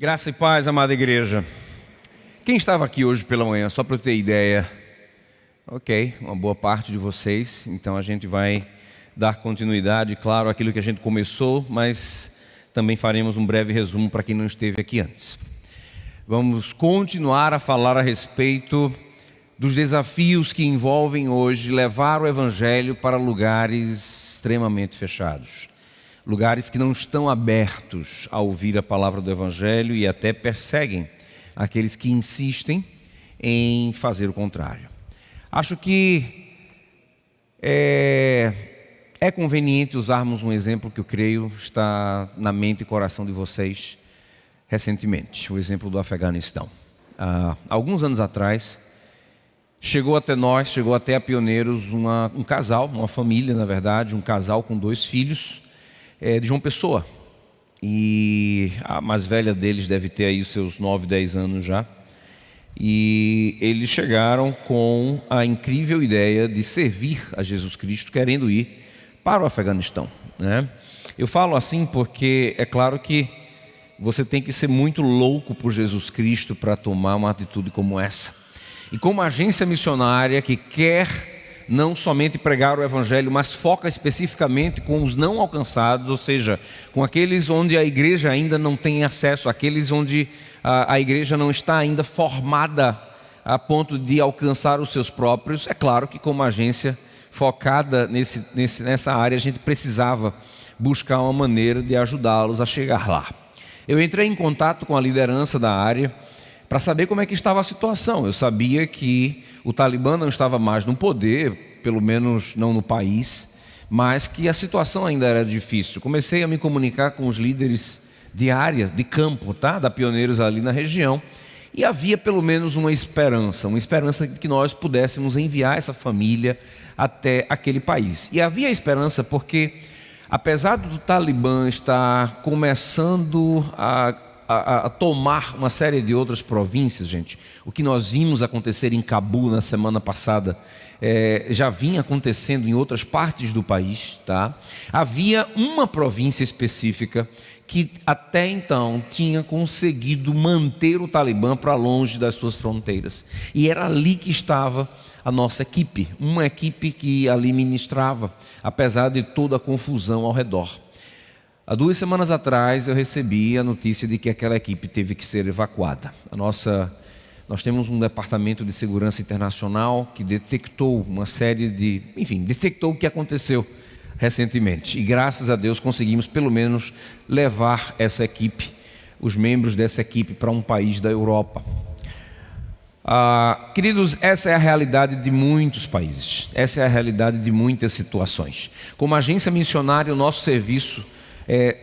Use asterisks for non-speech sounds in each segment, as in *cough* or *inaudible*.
Graça e paz, amada igreja. Quem estava aqui hoje pela manhã, só para eu ter ideia? Ok, uma boa parte de vocês. Então a gente vai dar continuidade, claro, àquilo que a gente começou, mas também faremos um breve resumo para quem não esteve aqui antes. Vamos continuar a falar a respeito dos desafios que envolvem hoje levar o Evangelho para lugares extremamente fechados lugares que não estão abertos a ouvir a palavra do Evangelho e até perseguem aqueles que insistem em fazer o contrário. Acho que é, é conveniente usarmos um exemplo que eu creio está na mente e coração de vocês recentemente, o exemplo do Afeganistão. Há alguns anos atrás, chegou até nós, chegou até a Pioneiros uma, um casal, uma família, na verdade, um casal com dois filhos, é, de João Pessoa. E a mais velha deles deve ter aí seus 9, 10 anos já. E eles chegaram com a incrível ideia de servir a Jesus Cristo, querendo ir para o Afeganistão. Né? Eu falo assim porque é claro que você tem que ser muito louco por Jesus Cristo para tomar uma atitude como essa. E como agência missionária que quer não somente pregar o Evangelho, mas foca especificamente com os não alcançados, ou seja, com aqueles onde a igreja ainda não tem acesso, aqueles onde a, a igreja não está ainda formada a ponto de alcançar os seus próprios. É claro que, como agência focada nesse, nesse, nessa área, a gente precisava buscar uma maneira de ajudá-los a chegar lá. Eu entrei em contato com a liderança da área para saber como é que estava a situação. Eu sabia que o Talibã não estava mais no poder, pelo menos não no país, mas que a situação ainda era difícil. Comecei a me comunicar com os líderes de área, de campo, tá? da Pioneiros ali na região, e havia pelo menos uma esperança, uma esperança de que nós pudéssemos enviar essa família até aquele país. E havia esperança porque, apesar do Talibã estar começando a a, a, tomar uma série de outras províncias, gente. O que nós vimos acontecer em Cabu na semana passada é, já vinha acontecendo em outras partes do país, tá? Havia uma província específica que até então tinha conseguido manter o Talibã para longe das suas fronteiras. E era ali que estava a nossa equipe, uma equipe que ali ministrava, apesar de toda a confusão ao redor. Há duas semanas atrás eu recebi a notícia de que aquela equipe teve que ser evacuada. A nossa, nós temos um departamento de segurança internacional que detectou uma série de, enfim, detectou o que aconteceu recentemente. E graças a Deus conseguimos pelo menos levar essa equipe, os membros dessa equipe, para um país da Europa. Ah, queridos, essa é a realidade de muitos países, essa é a realidade de muitas situações. Como agência missionária, o nosso serviço é,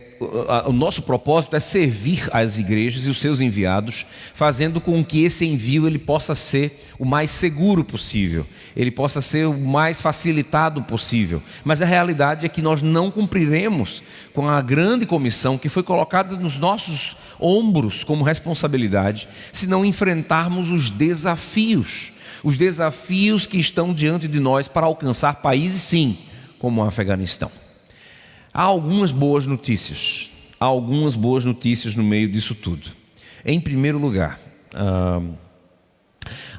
o nosso propósito é servir as igrejas e os seus enviados, fazendo com que esse envio ele possa ser o mais seguro possível, ele possa ser o mais facilitado possível. Mas a realidade é que nós não cumpriremos com a grande comissão que foi colocada nos nossos ombros como responsabilidade, se não enfrentarmos os desafios, os desafios que estão diante de nós para alcançar países, sim, como o Afeganistão. Há algumas boas notícias. Há algumas boas notícias no meio disso tudo. Em primeiro lugar,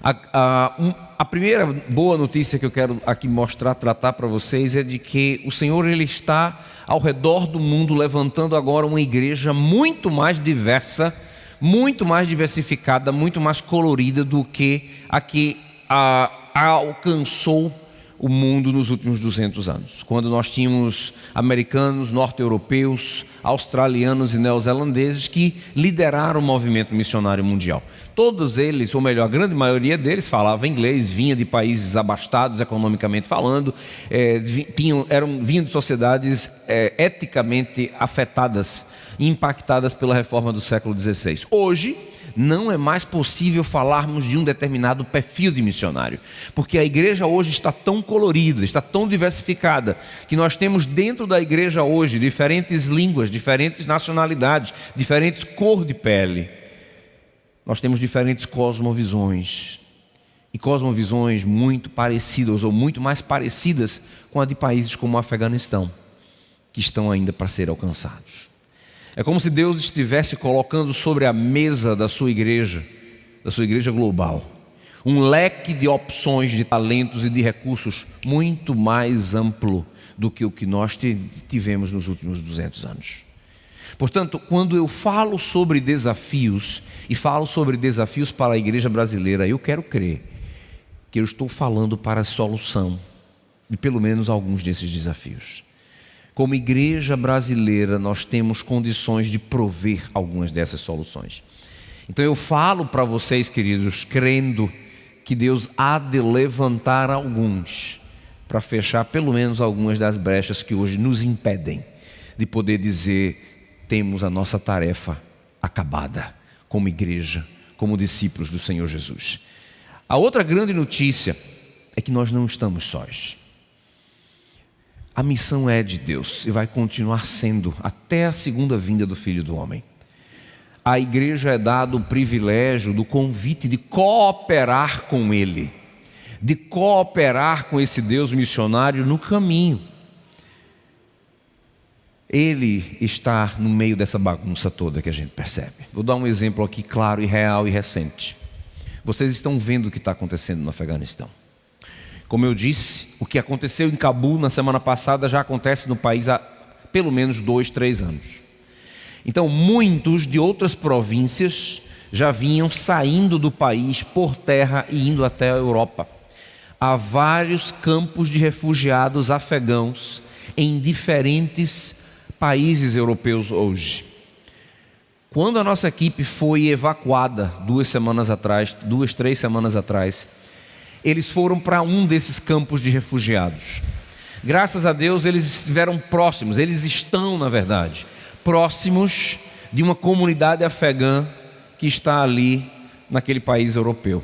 a, a, a, primeira boa notícia que eu quero aqui mostrar, tratar para vocês é de que o Senhor ele está ao redor do mundo levantando agora uma igreja muito mais diversa, muito mais diversificada, muito mais colorida do que a que a, alcançou o mundo nos últimos 200 anos. Quando nós tínhamos americanos, norte-europeus, australianos e neozelandeses que lideraram o movimento missionário mundial. Todos eles, ou melhor, a grande maioria deles falava inglês, vinha de países abastados economicamente falando, é, tinham, eram, vinham de sociedades é, eticamente afetadas, impactadas pela reforma do século XVI. Hoje, não é mais possível falarmos de um determinado perfil de missionário, porque a igreja hoje está tão colorida, está tão diversificada, que nós temos dentro da igreja hoje diferentes línguas, diferentes nacionalidades, diferentes cor de pele. Nós temos diferentes cosmovisões. E cosmovisões muito parecidas ou muito mais parecidas com a de países como o Afeganistão, que estão ainda para ser alcançados. É como se Deus estivesse colocando sobre a mesa da sua igreja, da sua igreja global, um leque de opções, de talentos e de recursos muito mais amplo do que o que nós tivemos nos últimos 200 anos. Portanto, quando eu falo sobre desafios e falo sobre desafios para a igreja brasileira, eu quero crer que eu estou falando para a solução de pelo menos alguns desses desafios. Como igreja brasileira, nós temos condições de prover algumas dessas soluções. Então eu falo para vocês, queridos, crendo que Deus há de levantar alguns para fechar pelo menos algumas das brechas que hoje nos impedem de poder dizer temos a nossa tarefa acabada como igreja, como discípulos do Senhor Jesus. A outra grande notícia é que nós não estamos sós. A missão é de Deus e vai continuar sendo até a segunda vinda do Filho do Homem. A igreja é dado o privilégio do convite de cooperar com Ele, de cooperar com esse Deus missionário no caminho. Ele está no meio dessa bagunça toda que a gente percebe. Vou dar um exemplo aqui claro e real e recente. Vocês estão vendo o que está acontecendo no Afeganistão. Como eu disse, o que aconteceu em Cabul na semana passada já acontece no país há pelo menos dois, três anos. Então, muitos de outras províncias já vinham saindo do país por terra e indo até a Europa. Há vários campos de refugiados afegãos em diferentes países europeus hoje. Quando a nossa equipe foi evacuada duas semanas atrás, duas, três semanas atrás, eles foram para um desses campos de refugiados. Graças a Deus eles estiveram próximos, eles estão, na verdade, próximos de uma comunidade afegã que está ali naquele país europeu.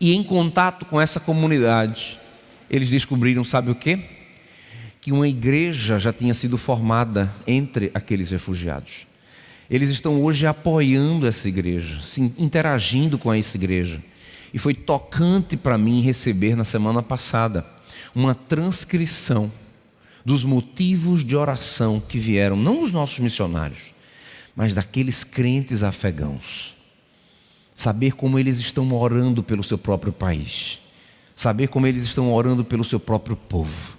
E em contato com essa comunidade, eles descobriram, sabe o que? Que uma igreja já tinha sido formada entre aqueles refugiados. Eles estão hoje apoiando essa igreja, interagindo com essa igreja. E foi tocante para mim receber na semana passada uma transcrição dos motivos de oração que vieram, não dos nossos missionários, mas daqueles crentes afegãos. Saber como eles estão orando pelo seu próprio país, saber como eles estão orando pelo seu próprio povo.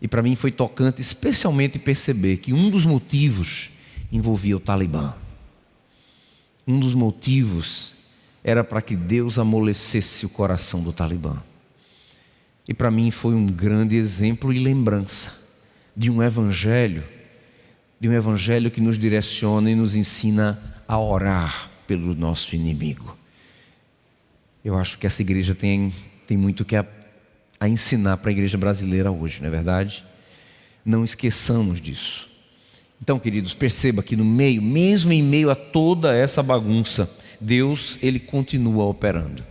E para mim foi tocante, especialmente perceber que um dos motivos envolvia o Talibã. Um dos motivos era para que Deus amolecesse o coração do Talibã. E para mim foi um grande exemplo e lembrança de um evangelho, de um evangelho que nos direciona e nos ensina a orar pelo nosso inimigo. Eu acho que essa igreja tem, tem muito que a, a ensinar para a igreja brasileira hoje, não é verdade? Não esqueçamos disso. Então, queridos, perceba que no meio, mesmo em meio a toda essa bagunça, Deus, ele continua operando.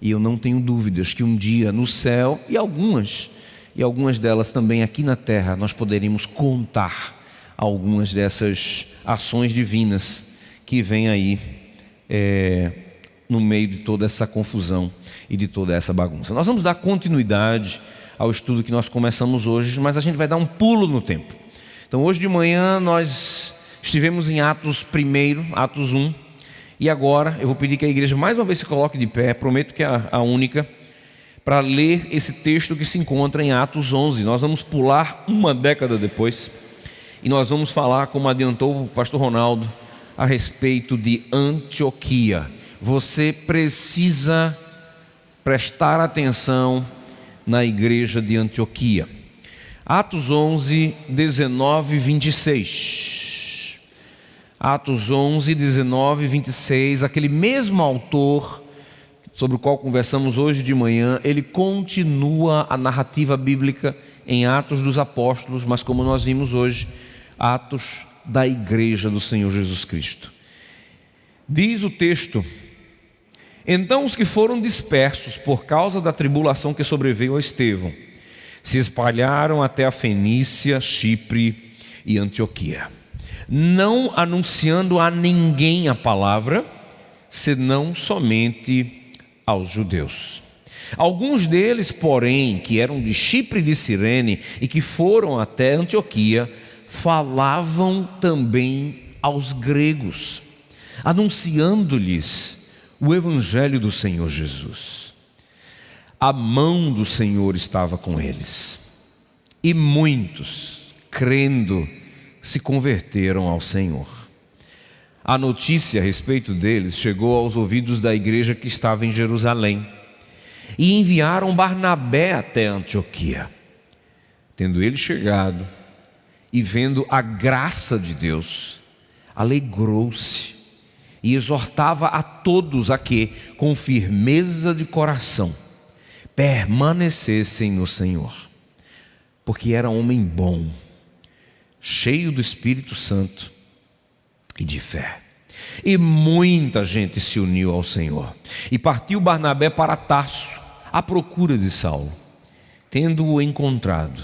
E eu não tenho dúvidas que um dia no céu e algumas e algumas delas também aqui na terra nós poderemos contar algumas dessas ações divinas que vêm aí é, no meio de toda essa confusão e de toda essa bagunça. Nós vamos dar continuidade ao estudo que nós começamos hoje, mas a gente vai dar um pulo no tempo. Então, hoje de manhã nós estivemos em Atos 1, Atos 1, e agora eu vou pedir que a igreja mais uma vez se coloque de pé, prometo que é a única, para ler esse texto que se encontra em Atos 11. Nós vamos pular uma década depois e nós vamos falar, como adiantou o pastor Ronaldo, a respeito de Antioquia. Você precisa prestar atenção na igreja de Antioquia. Atos 11, 19 26. Atos 11, 19 26. Aquele mesmo autor sobre o qual conversamos hoje de manhã, ele continua a narrativa bíblica em Atos dos Apóstolos, mas como nós vimos hoje, Atos da Igreja do Senhor Jesus Cristo. Diz o texto: Então os que foram dispersos por causa da tribulação que sobreveio a Estevão, se espalharam até a Fenícia, Chipre e Antioquia, não anunciando a ninguém a palavra, senão somente aos judeus. Alguns deles, porém, que eram de Chipre e de Cirene e que foram até Antioquia, falavam também aos gregos, anunciando-lhes o evangelho do Senhor Jesus. A mão do Senhor estava com eles, e muitos, crendo, se converteram ao Senhor. A notícia a respeito deles chegou aos ouvidos da igreja que estava em Jerusalém, e enviaram Barnabé até Antioquia. Tendo ele chegado e vendo a graça de Deus, alegrou-se e exortava a todos a que, com firmeza de coração, permanecessem no Senhor, porque era homem bom, cheio do Espírito Santo e de fé. E muita gente se uniu ao Senhor. E partiu Barnabé para Tarso, à procura de Saulo. Tendo-o encontrado,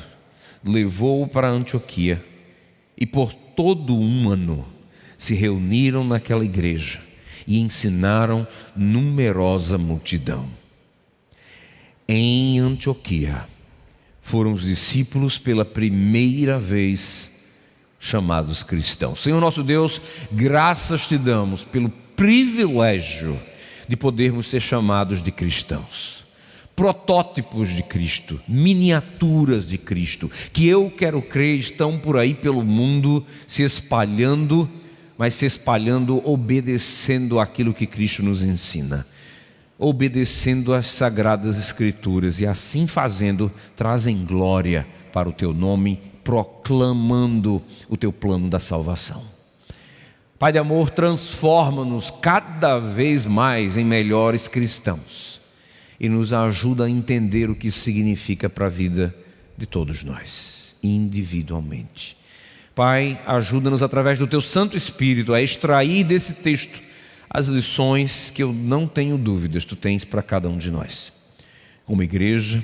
levou-o para Antioquia, e por todo um ano se reuniram naquela igreja e ensinaram numerosa multidão. Em Antioquia foram os discípulos pela primeira vez chamados cristãos. Senhor nosso Deus, graças te damos pelo privilégio de podermos ser chamados de cristãos. Protótipos de Cristo, miniaturas de Cristo, que eu quero crer estão por aí pelo mundo se espalhando mas se espalhando, obedecendo aquilo que Cristo nos ensina, obedecendo às sagradas Escrituras e assim fazendo, trazem glória para o teu nome, proclamando o teu plano da salvação. Pai de amor, transforma-nos cada vez mais em melhores cristãos e nos ajuda a entender o que isso significa para a vida de todos nós, individualmente. Pai, ajuda-nos através do teu Santo Espírito a extrair desse texto as lições que eu não tenho dúvidas tu tens para cada um de nós, como igreja,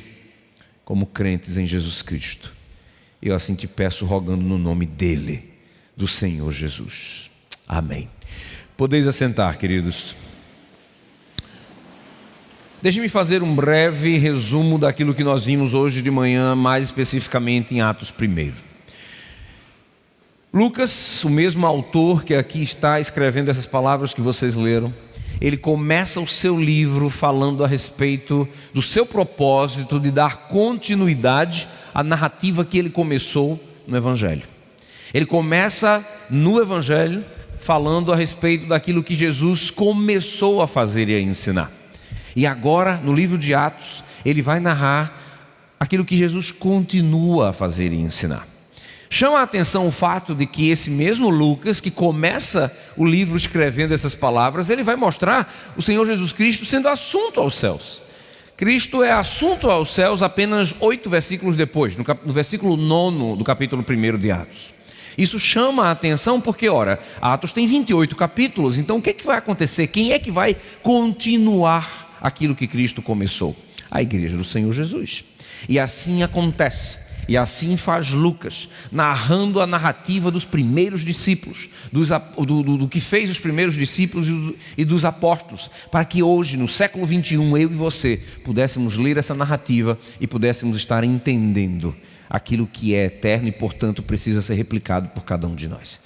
como crentes em Jesus Cristo. Eu assim te peço, rogando no nome dele, do Senhor Jesus. Amém. Podeis assentar, queridos. Deixe-me fazer um breve resumo daquilo que nós vimos hoje de manhã, mais especificamente em Atos 1. Lucas, o mesmo autor que aqui está escrevendo essas palavras que vocês leram, ele começa o seu livro falando a respeito do seu propósito de dar continuidade à narrativa que ele começou no Evangelho. Ele começa no Evangelho falando a respeito daquilo que Jesus começou a fazer e a ensinar. E agora, no livro de Atos, ele vai narrar aquilo que Jesus continua a fazer e ensinar. Chama a atenção o fato de que esse mesmo Lucas, que começa o livro escrevendo essas palavras, ele vai mostrar o Senhor Jesus Cristo sendo assunto aos céus. Cristo é assunto aos céus apenas oito versículos depois, no, cap no versículo nono do capítulo 1 de Atos. Isso chama a atenção porque, ora, Atos tem 28 capítulos, então o que, é que vai acontecer? Quem é que vai continuar aquilo que Cristo começou? A igreja do Senhor Jesus. E assim acontece. E assim faz Lucas, narrando a narrativa dos primeiros discípulos, dos, do, do, do, que fez os primeiros discípulos e, do, dos apóstolos, para que hoje, no século 21, eu e você pudéssemos ler essa narrativa e pudéssemos estar entendendo aquilo que é eterno e, portanto, precisa ser replicado por cada um de nós.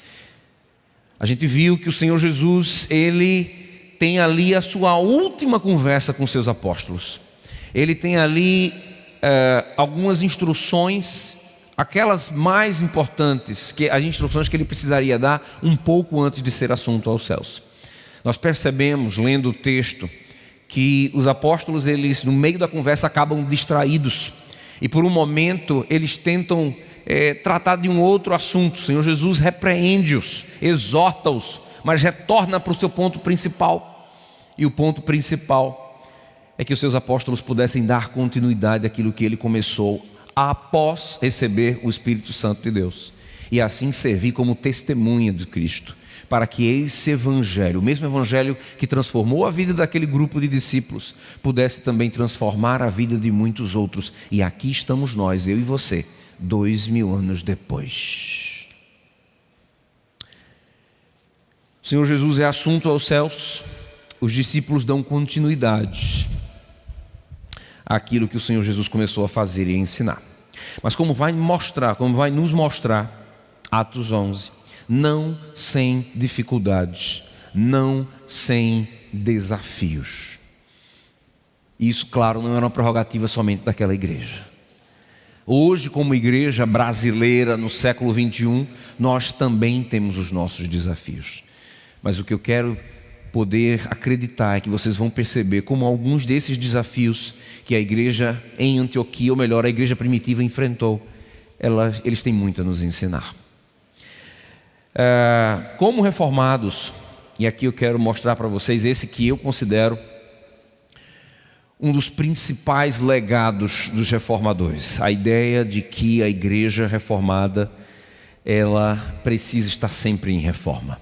A gente viu que o Senhor Jesus, ele tem ali a sua última conversa com seus apóstolos. Ele tem ali é, algumas instruções, aquelas mais importantes, que as instruções que ele precisaria dar um pouco antes de ser assunto aos céus. Nós percebemos, lendo o texto, que os apóstolos, eles, no meio da conversa, acabam distraídos. E por um momento, eles tentam é, tratar de um outro assunto. O Senhor Jesus repreende-os, exorta-os, mas retorna para o seu ponto principal. E o ponto principal é que os seus apóstolos pudessem dar continuidade àquilo que ele começou após receber o Espírito Santo de Deus e assim servir como testemunha de Cristo, para que esse evangelho, o mesmo evangelho que transformou a vida daquele grupo de discípulos, pudesse também transformar a vida de muitos outros. E aqui estamos nós, eu e você, dois mil anos depois. O Senhor Jesus é assunto aos céus, os discípulos dão continuidade aquilo que o Senhor Jesus começou a fazer e a ensinar. Mas como vai mostrar, como vai nos mostrar Atos 11. Não sem dificuldades, não sem desafios. Isso, claro, não era uma prerrogativa somente daquela igreja. Hoje, como igreja brasileira no século 21, nós também temos os nossos desafios. Mas o que eu quero poder acreditar que vocês vão perceber como alguns desses desafios que a igreja em Antioquia, ou melhor, a igreja primitiva enfrentou, ela, eles têm muito a nos ensinar. É, como reformados, e aqui eu quero mostrar para vocês esse que eu considero um dos principais legados dos reformadores, a ideia de que a igreja reformada ela precisa estar sempre em reforma.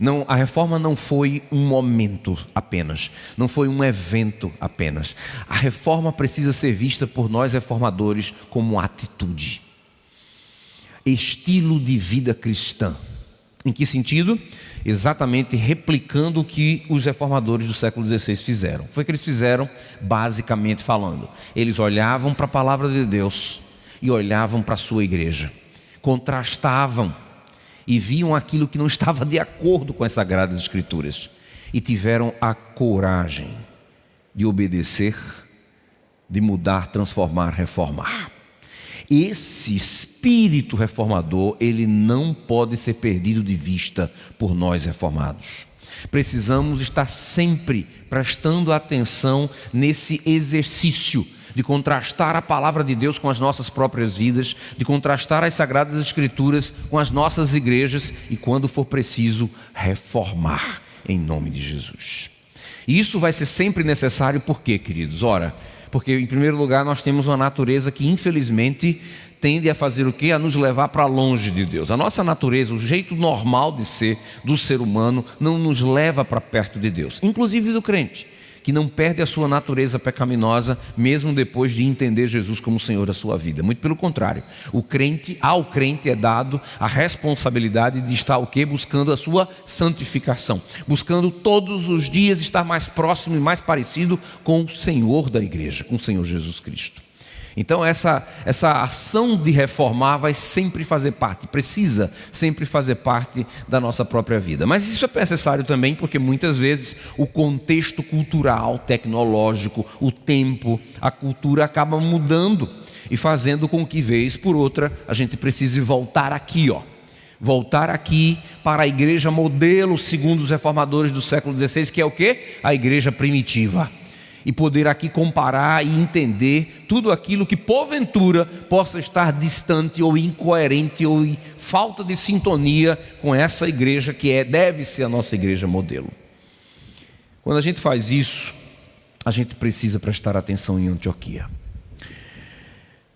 Não, a reforma não foi um momento apenas, não foi um evento apenas. A reforma precisa ser vista por nós reformadores como atitude, estilo de vida cristã. Em que sentido? exatamente replicando o que os reformadores do século XVI fizeram. Foi o que eles fizeram, basicamente falando. Eles olhavam para a palavra de Deus e olhavam para a sua igreja, contrastavam e viam aquilo que não estava de acordo com as sagradas escrituras e tiveram a coragem de obedecer, de mudar, transformar, reformar. Esse espírito reformador, ele não pode ser perdido de vista por nós reformados. Precisamos estar sempre prestando atenção nesse exercício de contrastar a palavra de Deus com as nossas próprias vidas, de contrastar as sagradas escrituras com as nossas igrejas e, quando for preciso, reformar em nome de Jesus. E isso vai ser sempre necessário, por quê, queridos? Ora, porque, em primeiro lugar, nós temos uma natureza que, infelizmente, tende a fazer o quê? A nos levar para longe de Deus. A nossa natureza, o jeito normal de ser do ser humano, não nos leva para perto de Deus, inclusive do crente que não perde a sua natureza pecaminosa, mesmo depois de entender Jesus como Senhor da sua vida. Muito pelo contrário, o crente, ao crente é dado a responsabilidade de estar o quê? Buscando a sua santificação, buscando todos os dias estar mais próximo e mais parecido com o Senhor da igreja, com o Senhor Jesus Cristo. Então, essa, essa ação de reformar vai sempre fazer parte, precisa sempre fazer parte da nossa própria vida. Mas isso é necessário também porque muitas vezes o contexto cultural, tecnológico, o tempo, a cultura acaba mudando e fazendo com que, vez por outra, a gente precise voltar aqui, ó. Voltar aqui para a igreja modelo, segundo os reformadores do século XVI, que é o que? A igreja primitiva e poder aqui comparar e entender tudo aquilo que porventura possa estar distante ou incoerente ou em falta de sintonia com essa igreja que é deve ser a nossa igreja modelo. Quando a gente faz isso, a gente precisa prestar atenção em Antioquia.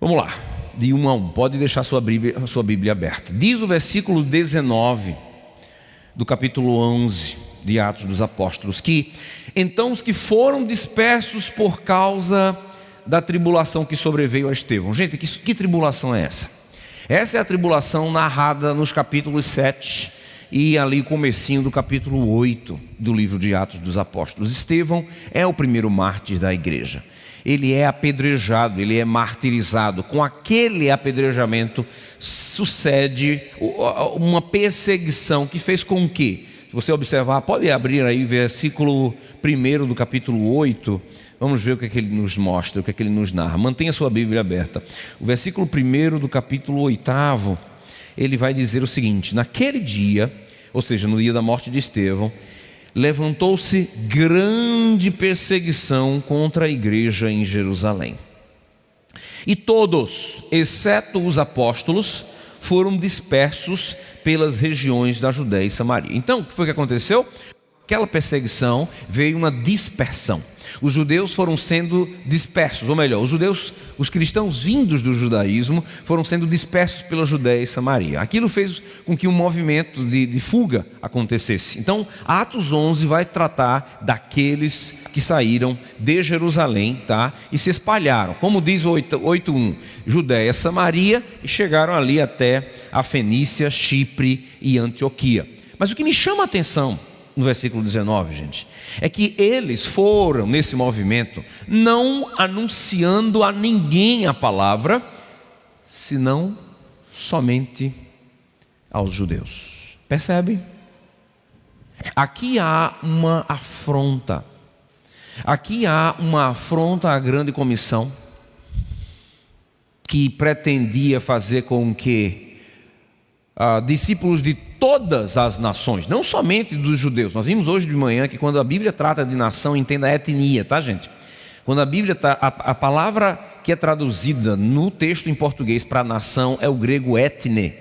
Vamos lá, de um a um. Pode deixar sua Bíblia, sua Bíblia aberta. Diz o versículo 19 do capítulo 11 de Atos dos Apóstolos que então os que foram dispersos por causa da tribulação que sobreveio a Estevão. Gente, que, que tribulação é essa? Essa é a tribulação narrada nos capítulos 7 e ali comecinho do capítulo 8 do livro de Atos dos Apóstolos. Estevão é o primeiro mártir da igreja. Ele é apedrejado, ele é martirizado. Com aquele apedrejamento sucede uma perseguição que fez com que se você observar, pode abrir aí versículo 1 do capítulo 8. Vamos ver o que, é que ele nos mostra, o que, é que ele nos narra. Mantenha sua Bíblia aberta. O versículo 1 do capítulo 8, ele vai dizer o seguinte: Naquele dia, ou seja, no dia da morte de Estevão, levantou-se grande perseguição contra a igreja em Jerusalém. E todos, exceto os apóstolos, foram dispersos pelas regiões da Judéia e Samaria. Então, o que foi que aconteceu? Aquela perseguição veio uma dispersão. Os judeus foram sendo dispersos, ou melhor, os judeus, os cristãos vindos do judaísmo, foram sendo dispersos pela Judéia e Samaria. Aquilo fez com que um movimento de, de fuga acontecesse. Então, Atos 11 vai tratar daqueles que saíram de Jerusalém tá? e se espalharam. Como diz o 8.1, Judéia, Samaria e chegaram ali até a Fenícia, Chipre e Antioquia. Mas o que me chama a atenção no versículo 19, gente, é que eles foram nesse movimento não anunciando a ninguém a palavra, senão somente aos judeus. Percebe? Aqui há uma afronta. Aqui há uma afronta à grande comissão que pretendia fazer com que ah, discípulos de todas as nações, não somente dos judeus. Nós vimos hoje de manhã que quando a Bíblia trata de nação, entenda a etnia, tá, gente? Quando a Bíblia tá, a, a palavra que é traduzida no texto em português para nação é o grego etne,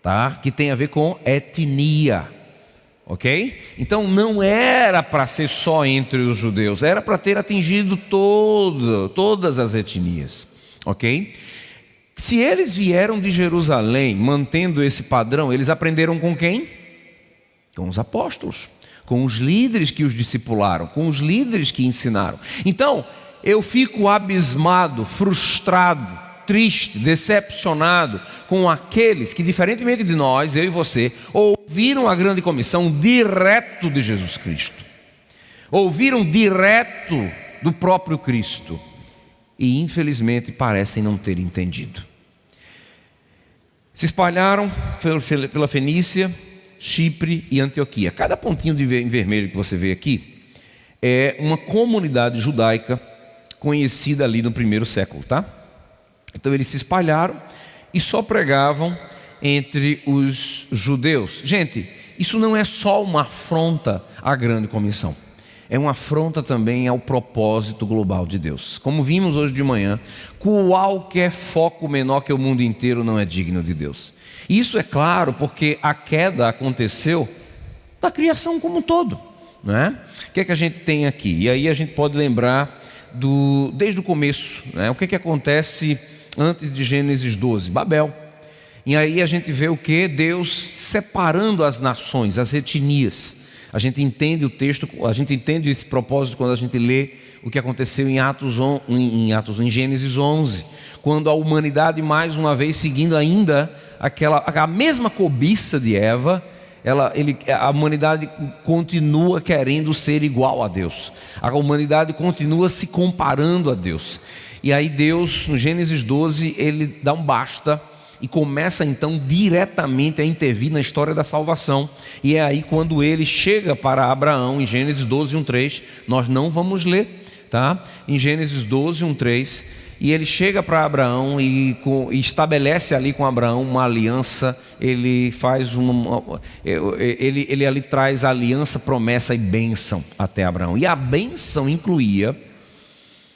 tá? Que tem a ver com etnia. Ok? Então não era para ser só entre os judeus, era para ter atingido todo, todas as etnias. Ok? Se eles vieram de Jerusalém mantendo esse padrão, eles aprenderam com quem? Com os apóstolos, com os líderes que os discipularam, com os líderes que ensinaram. Então, eu fico abismado, frustrado, triste, decepcionado com aqueles que, diferentemente de nós, eu e você, ouviram a grande comissão direto de Jesus Cristo, ouviram direto do próprio Cristo e infelizmente parecem não ter entendido. Se espalharam pela Fenícia, Chipre e Antioquia. Cada pontinho de vermelho que você vê aqui é uma comunidade judaica conhecida ali no primeiro século, tá? Então eles se espalharam e só pregavam entre os judeus. Gente, isso não é só uma afronta à grande comissão é uma afronta também ao propósito global de Deus. Como vimos hoje de manhã, qualquer foco menor que o mundo inteiro não é digno de Deus. Isso é claro porque a queda aconteceu da criação como um todo. Não é? O que é que a gente tem aqui? E aí a gente pode lembrar do, desde o começo, né? o que, é que acontece antes de Gênesis 12? Babel. E aí a gente vê o que? Deus separando as nações, as etnias. A gente entende o texto, a gente entende esse propósito quando a gente lê o que aconteceu em Atos, em, Atos, em Gênesis 11, quando a humanidade mais uma vez seguindo ainda aquela a mesma cobiça de Eva, ela, ele, a humanidade continua querendo ser igual a Deus. A humanidade continua se comparando a Deus. E aí Deus, no Gênesis 12, ele dá um basta e começa então diretamente a intervir na história da salvação. E é aí quando ele chega para Abraão, em Gênesis 12, 1, 3, nós não vamos ler, tá? Em Gênesis 12, 1, 3, e ele chega para Abraão e, estabelece ali com Abraão uma aliança. Ele faz uma, ele, ele ali traz aliança, promessa e bênção até Abraão. E a bênção incluía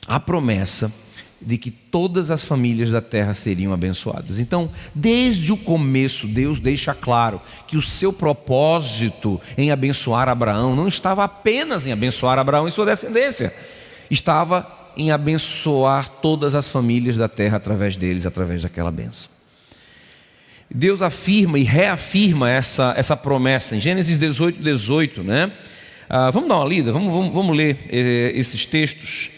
a promessa de que todas as famílias da terra seriam abençoadas. Então, desde o começo, Deus deixa claro que o seu propósito em abençoar Abraão não estava apenas em abençoar Abraão e sua descendência, estava em abençoar todas as famílias da terra através deles, através daquela benção. Deus afirma e reafirma essa, essa promessa em Gênesis 18, 18, né? Ah, vamos dar uma lida, vamos, vamos, vamos ler eh, esses textos.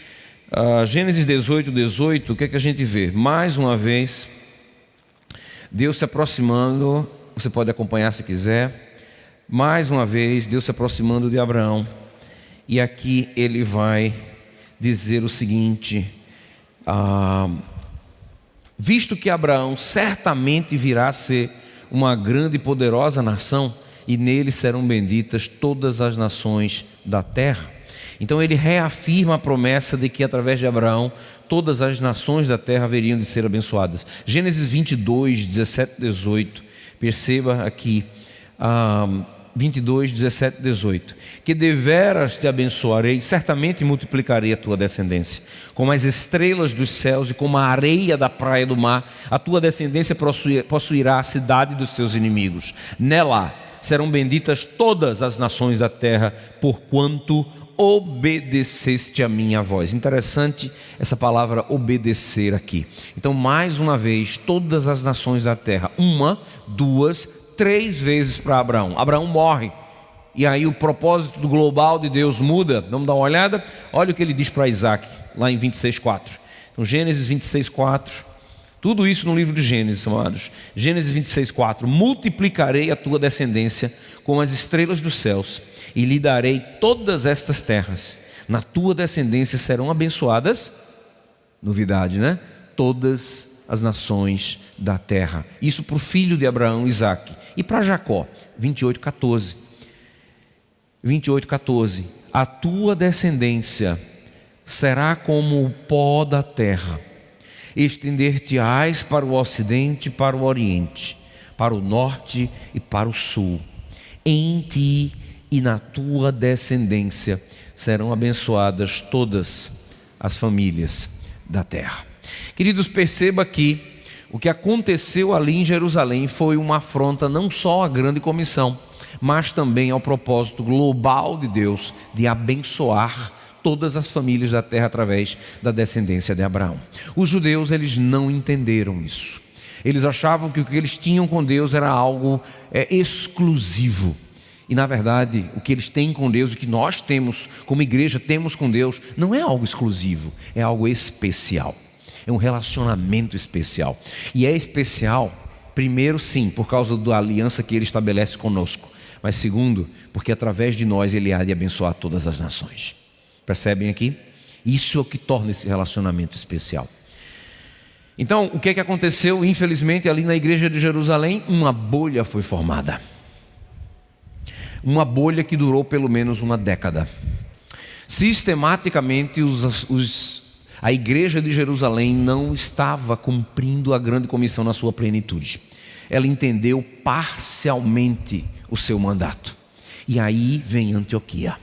Uh, Gênesis 18, 18, o que é que a gente vê? Mais uma vez, Deus se aproximando, você pode acompanhar se quiser. Mais uma vez, Deus se aproximando de Abraão. E aqui ele vai dizer o seguinte: ah, visto que Abraão certamente virá a ser uma grande e poderosa nação, e nele serão benditas todas as nações da terra. Então ele reafirma a promessa de que através de Abraão todas as nações da terra haveriam de ser abençoadas. Gênesis 22, 17, 18. Perceba aqui. Ah, 22, 17, 18. Que deveras te abençoarei, certamente multiplicarei a tua descendência, como as estrelas dos céus e como a areia da praia do mar. A tua descendência possuirá a cidade dos seus inimigos. Nela serão benditas todas as nações da terra, porquanto obedeceste a minha voz. Interessante essa palavra obedecer aqui. Então, mais uma vez, todas as nações da terra, uma, duas, três vezes para Abraão. Abraão morre. E aí o propósito global de Deus muda. Vamos dar uma olhada? Olha o que ele diz para Isaac, lá em 26,4. Então, Gênesis 26,4. Tudo isso no livro de Gênesis, amados. Gênesis 26,4. Multiplicarei a tua descendência como as estrelas dos céus e lhe darei todas estas terras. Na tua descendência serão abençoadas, novidade, né? Todas as nações da terra. Isso para o filho de Abraão, Isaac. E para Jacó, 28, 14. 28, 14. A tua descendência será como o pó da terra. Estender-te-ás para o ocidente para o oriente, para o norte e para o sul. Em ti e na tua descendência serão abençoadas todas as famílias da terra. Queridos, perceba que o que aconteceu ali em Jerusalém foi uma afronta não só à grande comissão, mas também ao propósito global de Deus de abençoar todas as famílias da terra através da descendência de Abraão. Os judeus, eles não entenderam isso. Eles achavam que o que eles tinham com Deus era algo é, exclusivo. E na verdade, o que eles têm com Deus, o que nós temos como igreja, temos com Deus, não é algo exclusivo, é algo especial. É um relacionamento especial. E é especial, primeiro, sim, por causa da aliança que ele estabelece conosco. Mas segundo, porque através de nós ele há de abençoar todas as nações. Percebem aqui? Isso é o que torna esse relacionamento especial. Então, o que é que aconteceu? Infelizmente, ali na igreja de Jerusalém, uma bolha foi formada. Uma bolha que durou pelo menos uma década. Sistematicamente, os, os, a igreja de Jerusalém não estava cumprindo a grande comissão na sua plenitude. Ela entendeu parcialmente o seu mandato. E aí vem Antioquia.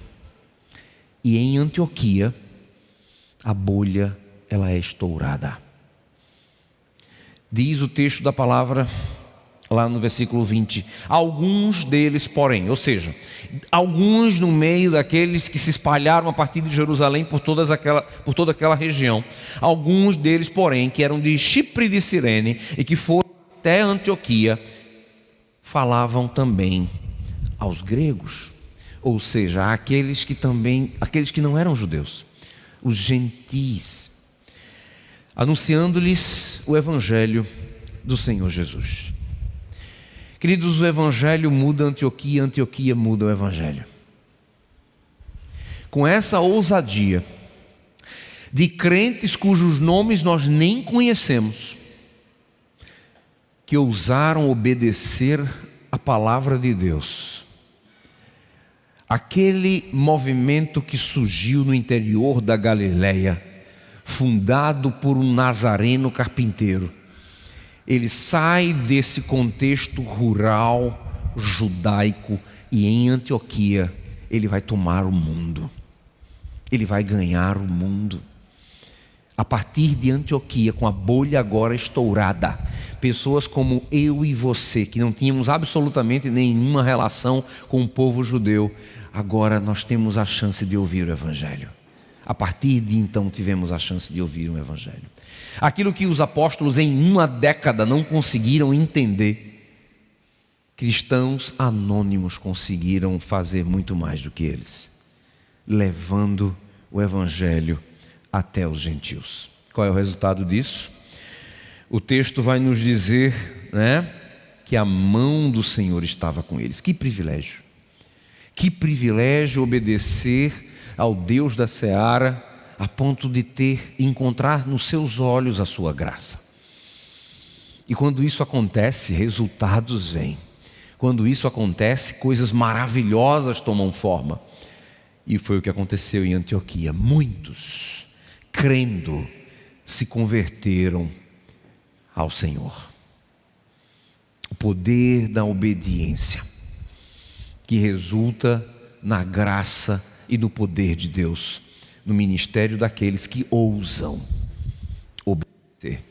E em Antioquia, a bolha ela é estourada. Diz o texto da palavra lá no versículo 20. Alguns deles, porém, ou seja, alguns no meio daqueles que se espalharam a partir de Jerusalém por, todas aquela, por toda aquela região, alguns deles, porém, que eram de Chipre de Cirene e que foram até Antioquia, falavam também aos gregos, ou seja, aqueles que também, aqueles que não eram judeus, os gentis, anunciando-lhes o evangelho do Senhor Jesus. Queridos, o Evangelho muda Antioquia, Antioquia muda o Evangelho. Com essa ousadia de crentes cujos nomes nós nem conhecemos, que ousaram obedecer a palavra de Deus. Aquele movimento que surgiu no interior da Galileia, fundado por um nazareno carpinteiro, ele sai desse contexto rural judaico e em Antioquia ele vai tomar o mundo. Ele vai ganhar o mundo. A partir de Antioquia, com a bolha agora estourada, pessoas como eu e você, que não tínhamos absolutamente nenhuma relação com o povo judeu, agora nós temos a chance de ouvir o Evangelho. A partir de então tivemos a chance de ouvir o Evangelho. Aquilo que os apóstolos em uma década não conseguiram entender, cristãos anônimos conseguiram fazer muito mais do que eles, levando o Evangelho até os gentios. Qual é o resultado disso? O texto vai nos dizer, né, que a mão do Senhor estava com eles. Que privilégio! Que privilégio obedecer ao Deus da seara, a ponto de ter encontrar nos seus olhos a sua graça. E quando isso acontece, resultados vêm. Quando isso acontece, coisas maravilhosas tomam forma. E foi o que aconteceu em Antioquia. Muitos, crendo, se converteram ao Senhor. O poder da obediência, que resulta na graça e no poder de Deus, no ministério daqueles que ousam obedecer.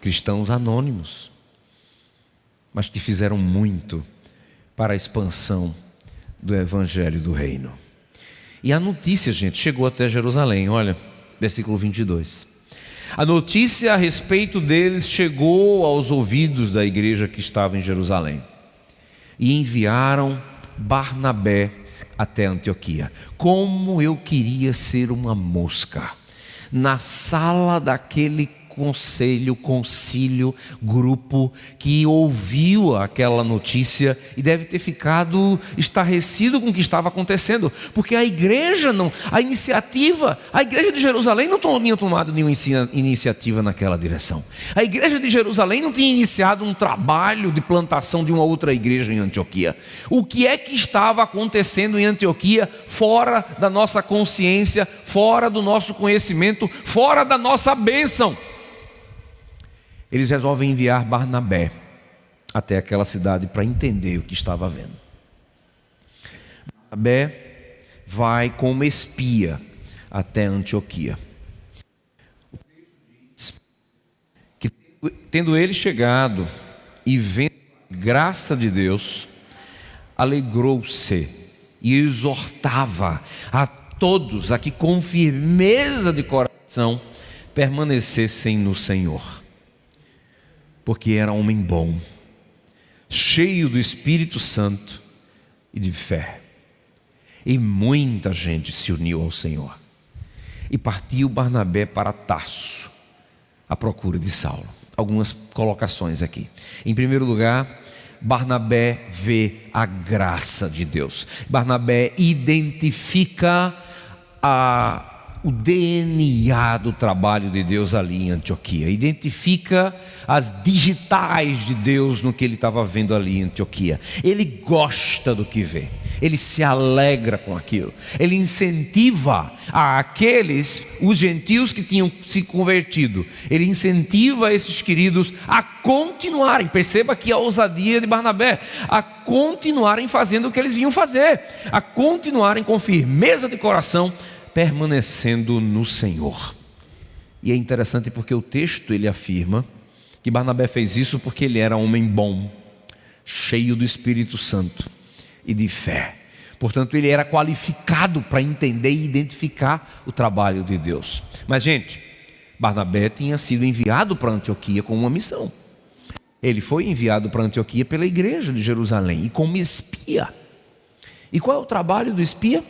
Cristãos anônimos, mas que fizeram muito para a expansão do evangelho do reino. E a notícia, gente, chegou até Jerusalém, olha, versículo 22. A notícia a respeito deles chegou aos ouvidos da igreja que estava em Jerusalém. E enviaram Barnabé até Antioquia. Como eu queria ser uma mosca na sala daquele conselho, concílio, grupo que ouviu aquela notícia e deve ter ficado estarrecido com o que estava acontecendo, porque a igreja não, a iniciativa, a igreja de Jerusalém não tinha tomado nenhuma iniciativa naquela direção. A igreja de Jerusalém não tinha iniciado um trabalho de plantação de uma outra igreja em Antioquia. O que é que estava acontecendo em Antioquia fora da nossa consciência, fora do nosso conhecimento, fora da nossa bênção? Eles resolvem enviar Barnabé até aquela cidade para entender o que estava vendo. Barnabé vai como espia até Antioquia. O diz que, tendo ele chegado e vendo a graça de Deus, alegrou-se e exortava a todos a que com firmeza de coração permanecessem no Senhor porque era homem bom, cheio do Espírito Santo e de fé. E muita gente se uniu ao Senhor. E partiu Barnabé para Tarso, à procura de Saulo. Algumas colocações aqui. Em primeiro lugar, Barnabé vê a graça de Deus. Barnabé identifica a o DNA do trabalho de Deus ali em Antioquia, identifica as digitais de Deus no que ele estava vendo ali em Antioquia. Ele gosta do que vê, ele se alegra com aquilo, ele incentiva a aqueles, os gentios que tinham se convertido, ele incentiva esses queridos a continuarem, perceba aqui a ousadia de Barnabé, a continuarem fazendo o que eles vinham fazer, a continuarem com firmeza de coração permanecendo no Senhor. E é interessante porque o texto ele afirma que Barnabé fez isso porque ele era homem bom, cheio do Espírito Santo e de fé. Portanto, ele era qualificado para entender e identificar o trabalho de Deus. Mas, gente, Barnabé tinha sido enviado para Antioquia com uma missão. Ele foi enviado para Antioquia pela igreja de Jerusalém e como espia. E qual é o trabalho do espia?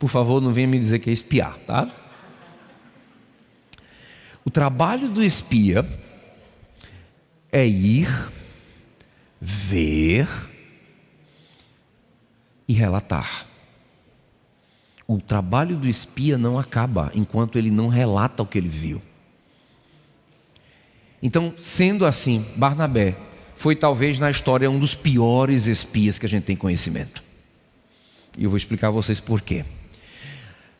Por favor, não venha me dizer que é espiar, tá? O trabalho do espia é ir, ver e relatar. O trabalho do espia não acaba enquanto ele não relata o que ele viu. Então, sendo assim, Barnabé foi talvez na história um dos piores espias que a gente tem conhecimento. E eu vou explicar a vocês por quê.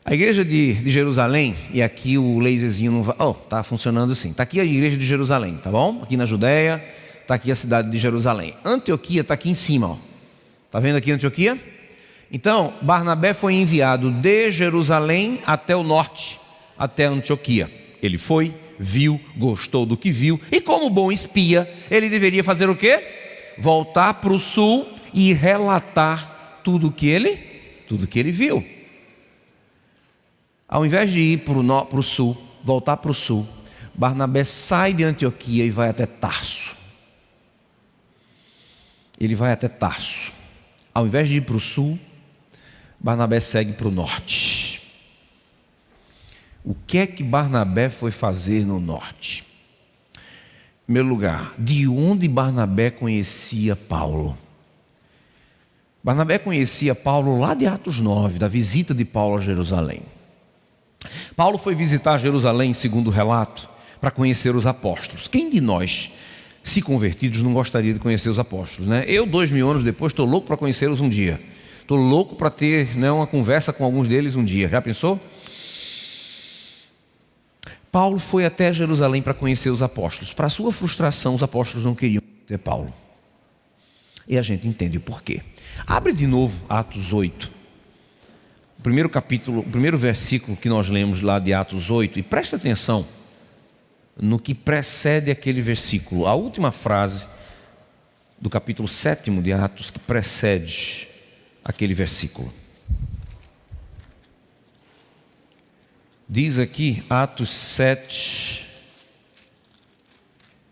A igreja de, de, Jerusalém, e aqui o laserzinho não vai. Oh, tá funcionando assim. Está aqui a igreja de Jerusalém, tá bom? Aqui na Judéia, está aqui a cidade de Jerusalém. Antioquia está aqui em cima, ó. Tá vendo aqui Antioquia? Então, Barnabé foi enviado de Jerusalém até o norte, até Antioquia. Ele foi, viu, gostou do que viu, e como bom espia, ele deveria fazer o quê? Voltar para o sul e relatar tudo que ele, tudo que ele viu. Ao invés de ir para o sul, voltar para o sul, Barnabé sai de Antioquia e vai até Tarso. Ele vai até Tarso. Ao invés de ir para o sul, Barnabé segue para o norte. O que é que Barnabé foi fazer no norte? Em primeiro lugar, de onde Barnabé conhecia Paulo? Barnabé conhecia Paulo lá de Atos 9, da visita de Paulo a Jerusalém. Paulo foi visitar Jerusalém, segundo o relato, para conhecer os apóstolos. Quem de nós, se convertidos, não gostaria de conhecer os apóstolos? Né? Eu, dois mil anos depois, estou louco para conhecê-los um dia. Estou louco para ter né, uma conversa com alguns deles um dia. Já pensou? Paulo foi até Jerusalém para conhecer os apóstolos. Para sua frustração, os apóstolos não queriam conhecer Paulo. E a gente entende o porquê. Abre de novo Atos 8 o primeiro capítulo, o primeiro versículo que nós lemos lá de Atos 8, e presta atenção no que precede aquele versículo, a última frase do capítulo 7 de Atos que precede aquele versículo. Diz aqui, Atos 7,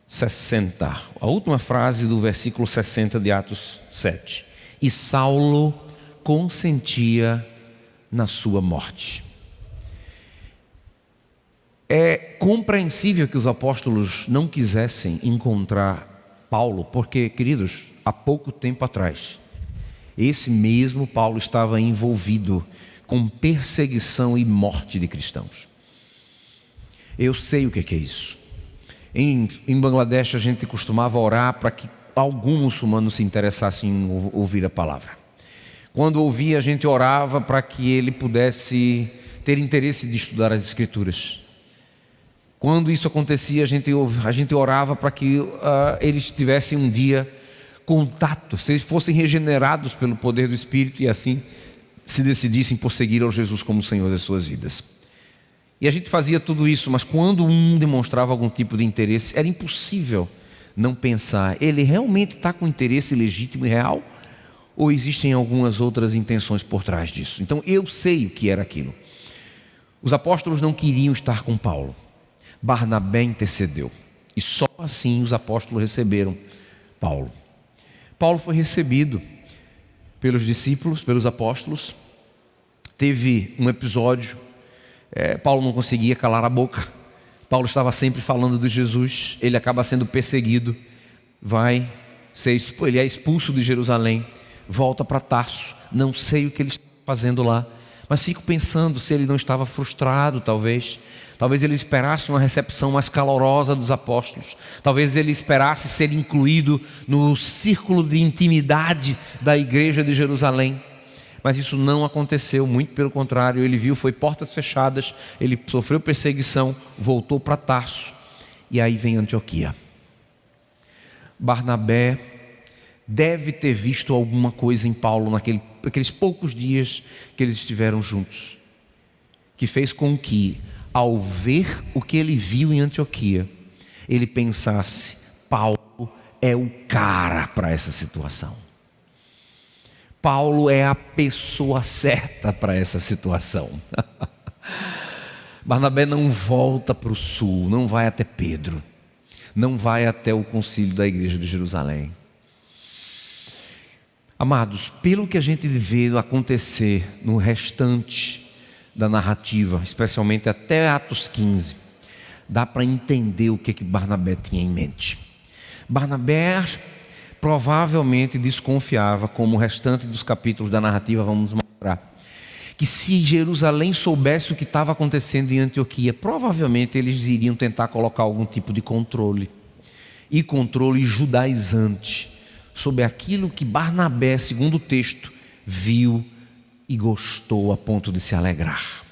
60, a última frase do versículo 60 de Atos 7. E Saulo consentia na sua morte. É compreensível que os apóstolos não quisessem encontrar Paulo, porque, queridos, há pouco tempo atrás, esse mesmo Paulo estava envolvido com perseguição e morte de cristãos. Eu sei o que é isso. Em, em Bangladesh, a gente costumava orar para que algum muçulmano se interessasse em ouvir a palavra. Quando ouvia, a gente orava para que ele pudesse ter interesse de estudar as Escrituras. Quando isso acontecia, a gente, a gente orava para que uh, eles tivessem um dia contato, se eles fossem regenerados pelo poder do Espírito e assim se decidissem por seguir ao Jesus como Senhor das suas vidas. E a gente fazia tudo isso, mas quando um demonstrava algum tipo de interesse, era impossível não pensar: ele realmente está com interesse legítimo e real? Ou existem algumas outras intenções por trás disso? Então eu sei o que era aquilo. Os apóstolos não queriam estar com Paulo. Barnabé intercedeu. E só assim os apóstolos receberam Paulo. Paulo foi recebido pelos discípulos, pelos apóstolos. Teve um episódio, é, Paulo não conseguia calar a boca. Paulo estava sempre falando de Jesus, ele acaba sendo perseguido, vai ser, ele é expulso de Jerusalém, volta para Tarso. Não sei o que ele está fazendo lá, mas fico pensando se ele não estava frustrado, talvez. Talvez ele esperasse uma recepção mais calorosa dos apóstolos. Talvez ele esperasse ser incluído no círculo de intimidade da igreja de Jerusalém. Mas isso não aconteceu, muito pelo contrário, ele viu, foi portas fechadas, ele sofreu perseguição, voltou para Tarso. E aí vem Antioquia. Barnabé deve ter visto alguma coisa em Paulo naquele, naqueles poucos dias que eles estiveram juntos, que fez com que, ao ver o que ele viu em Antioquia, ele pensasse: Paulo é o cara para essa situação. Paulo é a pessoa certa para essa situação. *laughs* Barnabé não volta para o sul, não vai até Pedro, não vai até o concílio da igreja de Jerusalém. Amados, pelo que a gente vê acontecer no restante da narrativa, especialmente até Atos 15, dá para entender o que, que Barnabé tinha em mente. Barnabé provavelmente desconfiava, como o restante dos capítulos da narrativa vamos mostrar, que se Jerusalém soubesse o que estava acontecendo em Antioquia, provavelmente eles iriam tentar colocar algum tipo de controle e controle judaizante sobre aquilo que Barnabé, segundo o texto, viu e gostou a ponto de se alegrar.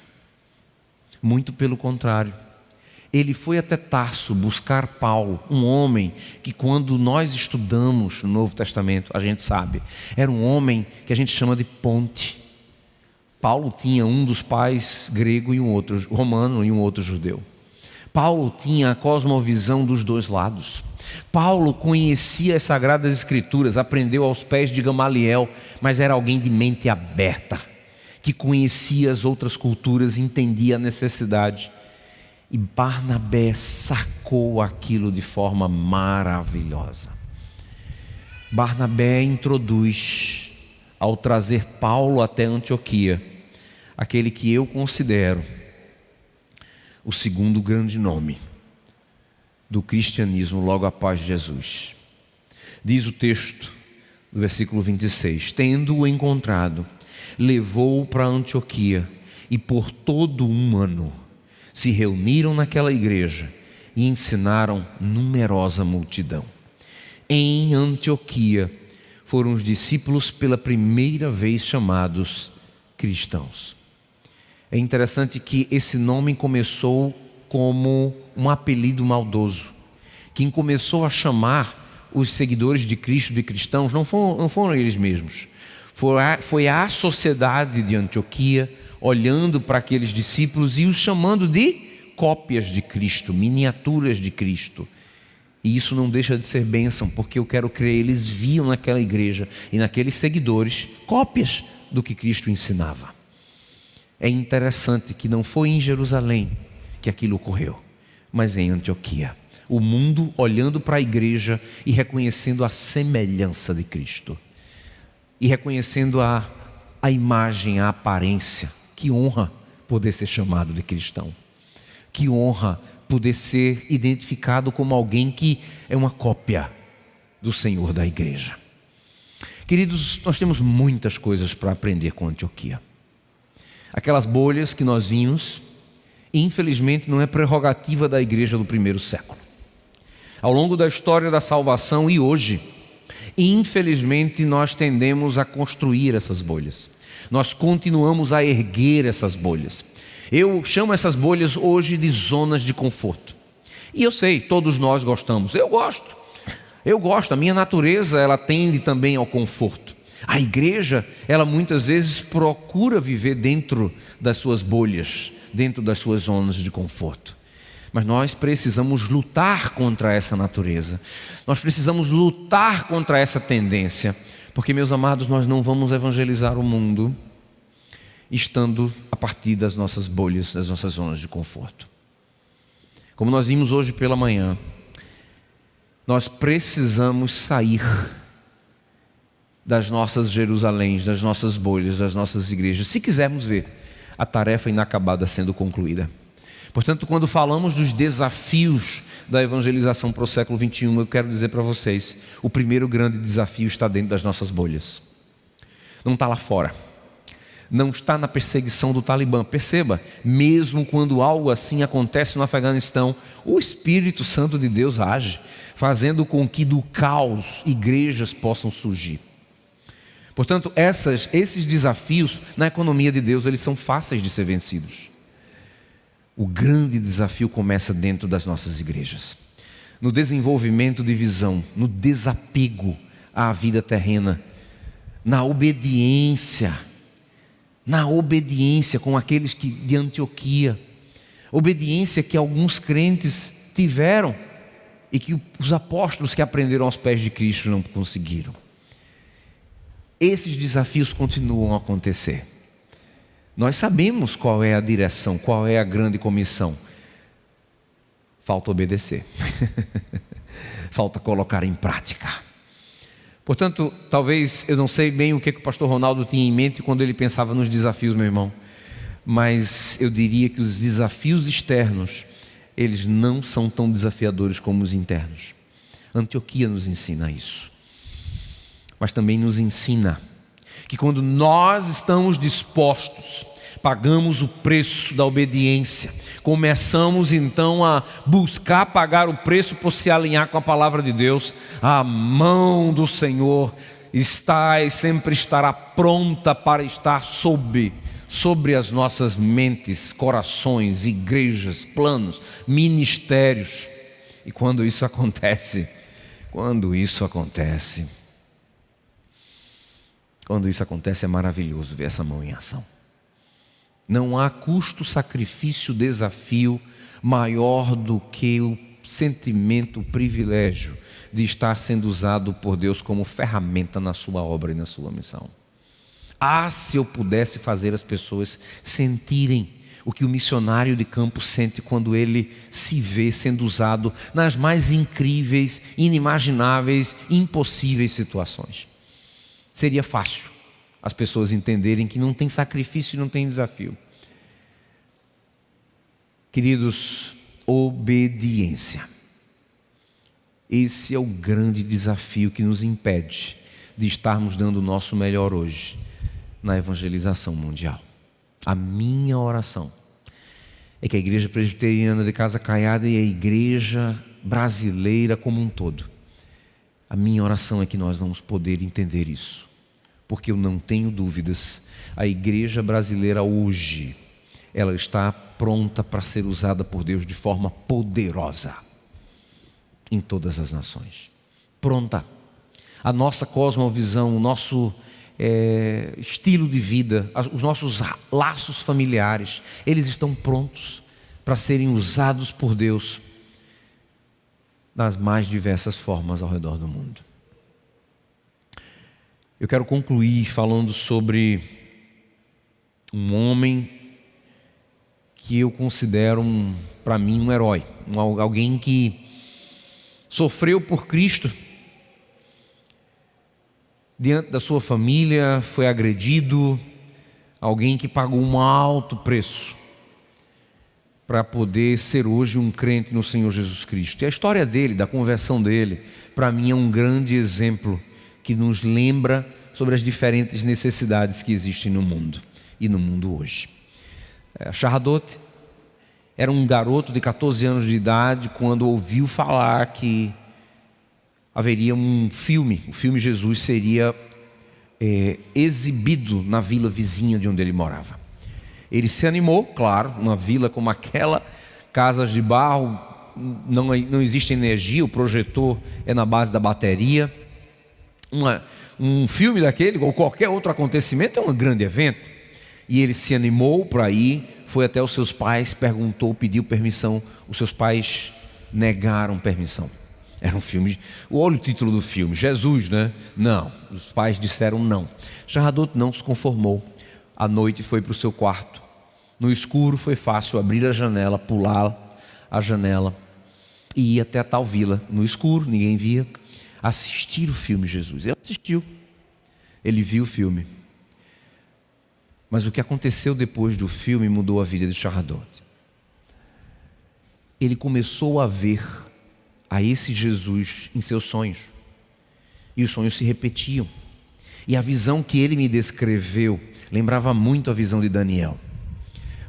Muito pelo contrário. Ele foi até Tarso buscar Paulo, um homem que, quando nós estudamos no Novo Testamento, a gente sabe, era um homem que a gente chama de ponte. Paulo tinha um dos pais grego e um outro romano e um outro judeu. Paulo tinha a cosmovisão dos dois lados. Paulo conhecia as Sagradas Escrituras, aprendeu aos pés de Gamaliel, mas era alguém de mente aberta, que conhecia as outras culturas, entendia a necessidade. E Barnabé sacou aquilo de forma maravilhosa. Barnabé introduz, ao trazer Paulo até Antioquia, aquele que eu considero o segundo grande nome do cristianismo logo após Jesus. Diz o texto do versículo 26: Tendo-o encontrado, levou-o para Antioquia e por todo um ano se reuniram naquela igreja e ensinaram numerosa multidão. Em Antioquia foram os discípulos pela primeira vez chamados cristãos. É interessante que esse nome começou como um apelido maldoso. Quem começou a chamar os seguidores de Cristo de cristãos não foram, não foram eles mesmos. Foi a, foi a sociedade de Antioquia olhando para aqueles discípulos e os chamando de cópias de Cristo, miniaturas de Cristo. E isso não deixa de ser bênção, porque eu quero crer, eles viam naquela igreja e naqueles seguidores cópias do que Cristo ensinava. É interessante que não foi em Jerusalém que aquilo ocorreu, mas em Antioquia. O mundo olhando para a igreja e reconhecendo a semelhança de Cristo, e reconhecendo a, a imagem, a aparência. Que honra poder ser chamado de cristão. Que honra poder ser identificado como alguém que é uma cópia do Senhor da igreja. Queridos, nós temos muitas coisas para aprender com Antioquia. Aquelas bolhas que nós vimos, infelizmente, não é prerrogativa da igreja do primeiro século. Ao longo da história da salvação e hoje, infelizmente, nós tendemos a construir essas bolhas. Nós continuamos a erguer essas bolhas. Eu chamo essas bolhas hoje de zonas de conforto. E eu sei, todos nós gostamos. Eu gosto. Eu gosto, a minha natureza, ela tende também ao conforto. A igreja, ela muitas vezes procura viver dentro das suas bolhas, dentro das suas zonas de conforto. Mas nós precisamos lutar contra essa natureza. Nós precisamos lutar contra essa tendência, porque meus amados, nós não vamos evangelizar o mundo estando a partir das nossas bolhas, das nossas zonas de conforto. Como nós vimos hoje pela manhã, nós precisamos sair das nossas Jerusaléns, das nossas bolhas, das nossas igrejas, se quisermos ver a tarefa inacabada sendo concluída. Portanto, quando falamos dos desafios da evangelização para o século 21, eu quero dizer para vocês: o primeiro grande desafio está dentro das nossas bolhas, não está lá fora não está na perseguição do Talibã. Perceba, mesmo quando algo assim acontece no Afeganistão, o Espírito Santo de Deus age, fazendo com que do caos igrejas possam surgir. Portanto, essas, esses desafios na economia de Deus, eles são fáceis de ser vencidos. O grande desafio começa dentro das nossas igrejas. No desenvolvimento de visão, no desapego à vida terrena, na obediência na obediência com aqueles que de Antioquia, obediência que alguns crentes tiveram e que os apóstolos que aprenderam aos pés de Cristo não conseguiram. Esses desafios continuam a acontecer. Nós sabemos qual é a direção, qual é a grande comissão. Falta obedecer. *laughs* Falta colocar em prática. Portanto, talvez eu não sei bem o que, que o pastor Ronaldo tinha em mente quando ele pensava nos desafios, meu irmão, mas eu diria que os desafios externos, eles não são tão desafiadores como os internos. Antioquia nos ensina isso, mas também nos ensina que quando nós estamos dispostos pagamos o preço da obediência. Começamos então a buscar pagar o preço por se alinhar com a palavra de Deus. A mão do Senhor está e sempre estará pronta para estar sobre sobre as nossas mentes, corações, igrejas, planos, ministérios. E quando isso *laughs* acontece, quando isso acontece, quando isso acontece é maravilhoso ver essa mão em ação. Não há custo, sacrifício, desafio maior do que o sentimento, o privilégio de estar sendo usado por Deus como ferramenta na sua obra e na sua missão. Ah, se eu pudesse fazer as pessoas sentirem o que o missionário de campo sente quando ele se vê sendo usado nas mais incríveis, inimagináveis, impossíveis situações. Seria fácil as pessoas entenderem que não tem sacrifício e não tem desafio. Queridos, obediência. Esse é o grande desafio que nos impede de estarmos dando o nosso melhor hoje na evangelização mundial. A minha oração é que a igreja presbiteriana de Casa Caiada e a igreja brasileira como um todo, a minha oração é que nós vamos poder entender isso porque eu não tenho dúvidas, a igreja brasileira hoje, ela está pronta para ser usada por Deus de forma poderosa em todas as nações. Pronta. A nossa cosmovisão, o nosso é, estilo de vida, os nossos laços familiares, eles estão prontos para serem usados por Deus nas mais diversas formas ao redor do mundo. Eu quero concluir falando sobre um homem que eu considero, um, para mim, um herói, um, alguém que sofreu por Cristo diante da sua família, foi agredido, alguém que pagou um alto preço para poder ser hoje um crente no Senhor Jesus Cristo. E a história dele, da conversão dele, para mim é um grande exemplo que nos lembra sobre as diferentes necessidades que existem no mundo e no mundo hoje. É, Charradote era um garoto de 14 anos de idade quando ouviu falar que haveria um filme, o filme Jesus seria é, exibido na vila vizinha de onde ele morava. Ele se animou, claro, uma vila como aquela, casas de barro, não, não existe energia, o projetor é na base da bateria. Uma, um filme daquele, ou qualquer outro acontecimento, é um grande evento. E ele se animou para ir, foi até os seus pais, perguntou, pediu permissão. Os seus pais negaram permissão. Era um filme. Olha o título do filme: Jesus, né? Não. Os pais disseram não. Charradot não se conformou. À noite foi para o seu quarto. No escuro foi fácil abrir a janela, pular a janela e ir até a tal vila. No escuro, ninguém via. Assistir o filme Jesus. Ele assistiu. Ele viu o filme. Mas o que aconteceu depois do filme mudou a vida de Charradot. Ele começou a ver a esse Jesus em seus sonhos. E os sonhos se repetiam. E a visão que ele me descreveu lembrava muito a visão de Daniel.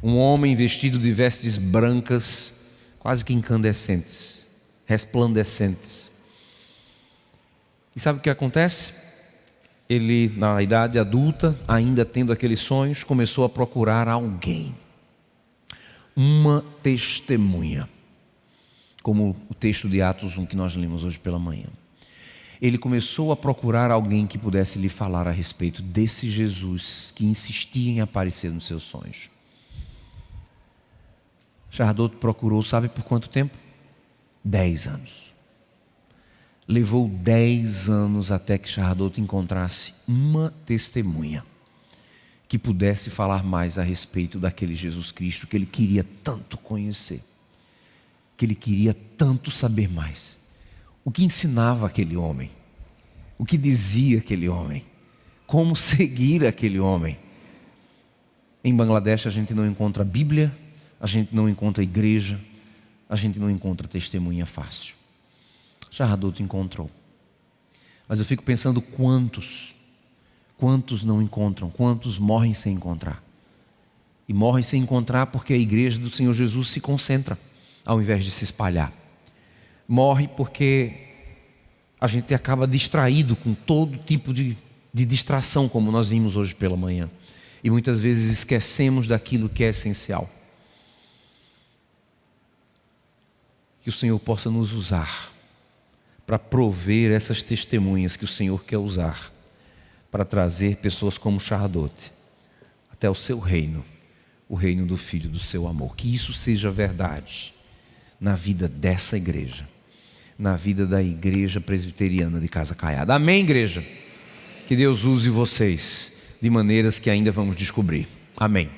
Um homem vestido de vestes brancas, quase que incandescentes, resplandecentes. E sabe o que acontece? Ele, na idade adulta, ainda tendo aqueles sonhos, começou a procurar alguém, uma testemunha como o texto de Atos 1 que nós lemos hoje pela manhã. Ele começou a procurar alguém que pudesse lhe falar a respeito desse Jesus que insistia em aparecer nos seus sonhos. Chardot procurou, sabe por quanto tempo? Dez anos. Levou dez anos até que Chardot encontrasse uma testemunha que pudesse falar mais a respeito daquele Jesus Cristo que ele queria tanto conhecer que ele queria tanto saber mais. O que ensinava aquele homem? O que dizia aquele homem? Como *laughs* seguir aquele homem? Em Bangladesh a gente não encontra Bíblia, a gente não encontra igreja, a gente não encontra testemunha fácil. Charradot encontrou. Mas eu fico pensando quantos, quantos não encontram, quantos morrem sem encontrar. E morrem sem encontrar porque a igreja do Senhor Jesus se concentra ao invés de se espalhar. Morre porque a gente acaba distraído com todo tipo de, de distração, como nós vimos hoje pela manhã. E muitas vezes esquecemos daquilo que é essencial. Que o Senhor possa nos usar para prover essas testemunhas que o Senhor quer usar para trazer pessoas como Chardote até o seu reino, o reino do Filho do seu amor. Que isso seja verdade na vida dessa igreja, na vida da igreja presbiteriana de Casa Caiada. Amém, igreja? Que Deus use vocês de maneiras que ainda vamos descobrir. Amém.